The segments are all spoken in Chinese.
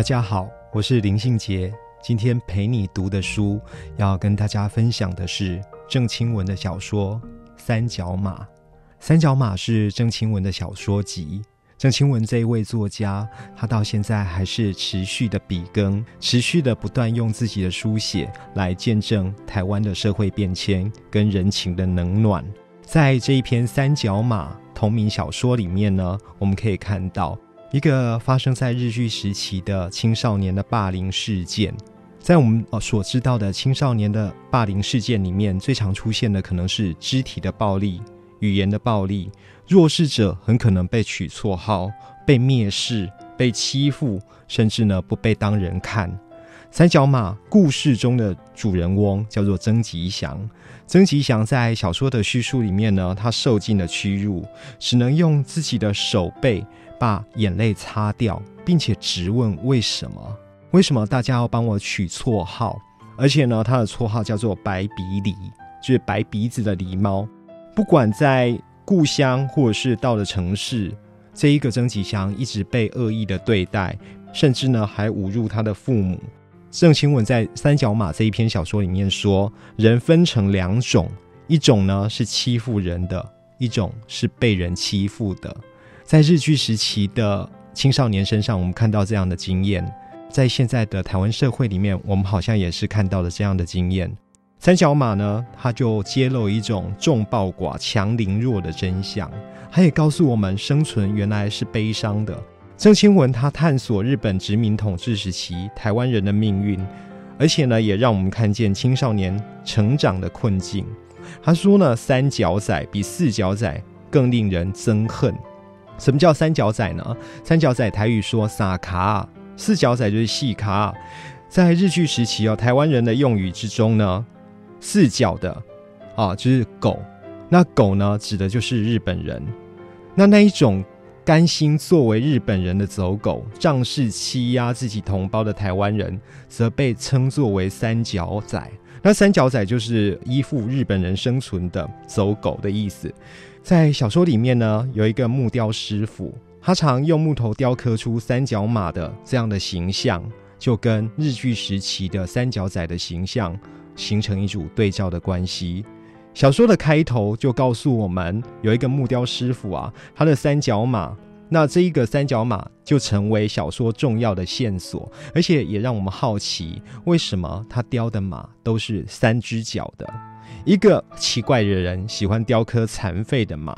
大家好，我是林信杰。今天陪你读的书，要跟大家分享的是郑清文的小说《三角马》。《三角马》是郑清文的小说集。郑清文这一位作家，他到现在还是持续的笔耕，持续的不断用自己的书写来见证台湾的社会变迁跟人情的冷暖。在这一篇《三角马》同名小说里面呢，我们可以看到。一个发生在日据时期的青少年的霸凌事件，在我们呃所知道的青少年的霸凌事件里面，最常出现的可能是肢体的暴力、语言的暴力，弱势者很可能被取绰号、被蔑视、被欺负，甚至呢不被当人看。三角马故事中的主人翁叫做曾吉祥，曾吉祥在小说的叙述里面呢，他受尽了屈辱，只能用自己的手背。把眼泪擦掉，并且直问为什么？为什么大家要帮我取绰号？而且呢，他的绰号叫做“白鼻狸”，就是白鼻子的狸猫。不管在故乡或者是到了城市，这一个曾吉祥一直被恶意的对待，甚至呢还侮辱他的父母。郑清文在《三角马》这一篇小说里面说，人分成两种，一种呢是欺负人的，一种是被人欺负的。在日据时期的青少年身上，我们看到这样的经验；在现在的台湾社会里面，我们好像也是看到了这样的经验。三角马呢，他就揭露一种众暴寡、强凌弱的真相，他也告诉我们，生存原来是悲伤的。郑清文他探索日本殖民统治时期台湾人的命运，而且呢，也让我们看见青少年成长的困境。他说呢，三角仔比四角仔更令人憎恨。什么叫三角仔呢？三角仔台语说撒卡，四角仔就是细卡。在日据时期哦，台湾人的用语之中呢，四角的啊就是狗，那狗呢指的就是日本人。那那一种甘心作为日本人的走狗，仗势欺压自己同胞的台湾人，则被称作为三角仔。那三角仔就是依附日本人生存的走狗的意思。在小说里面呢，有一个木雕师傅，他常用木头雕刻出三角马的这样的形象，就跟日据时期的三角仔的形象形成一组对照的关系。小说的开头就告诉我们，有一个木雕师傅啊，他的三角马，那这一个三角马就成为小说重要的线索，而且也让我们好奇，为什么他雕的马都是三只脚的。一个奇怪的人喜欢雕刻残废的马，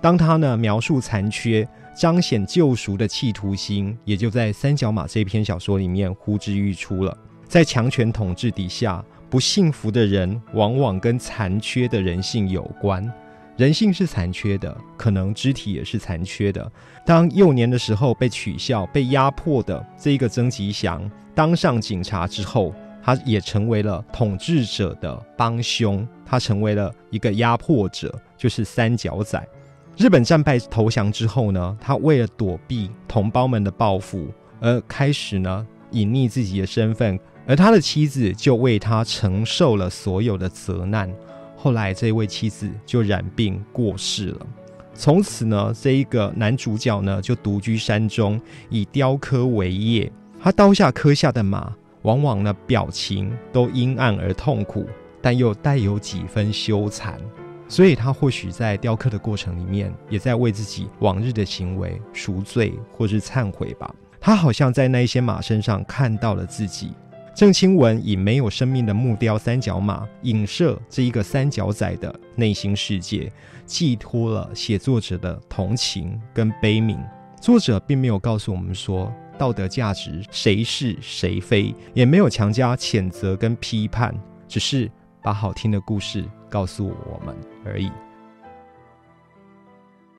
当他呢描述残缺、彰显救赎的企图心，也就在《三角马》这篇小说里面呼之欲出了。在强权统治底下，不幸福的人往往跟残缺的人性有关。人性是残缺的，可能肢体也是残缺的。当幼年的时候被取笑、被压迫的这一个曾吉祥当上警察之后。他也成为了统治者的帮凶，他成为了一个压迫者，就是三角仔。日本战败投降之后呢，他为了躲避同胞们的报复，而开始呢隐匿自己的身份，而他的妻子就为他承受了所有的责难。后来这位妻子就染病过世了，从此呢，这一个男主角呢就独居山中，以雕刻为业。他刀下刻下的马。往往呢，表情都阴暗而痛苦，但又带有几分羞惭，所以他或许在雕刻的过程里面，也在为自己往日的行为赎罪或是忏悔吧。他好像在那一些马身上看到了自己。郑清文以没有生命的木雕三角马，影射这一个三角仔的内心世界，寄托了写作者的同情跟悲悯。作者并没有告诉我们说。道德价值谁是谁非，也没有强加谴责跟批判，只是把好听的故事告诉我们而已。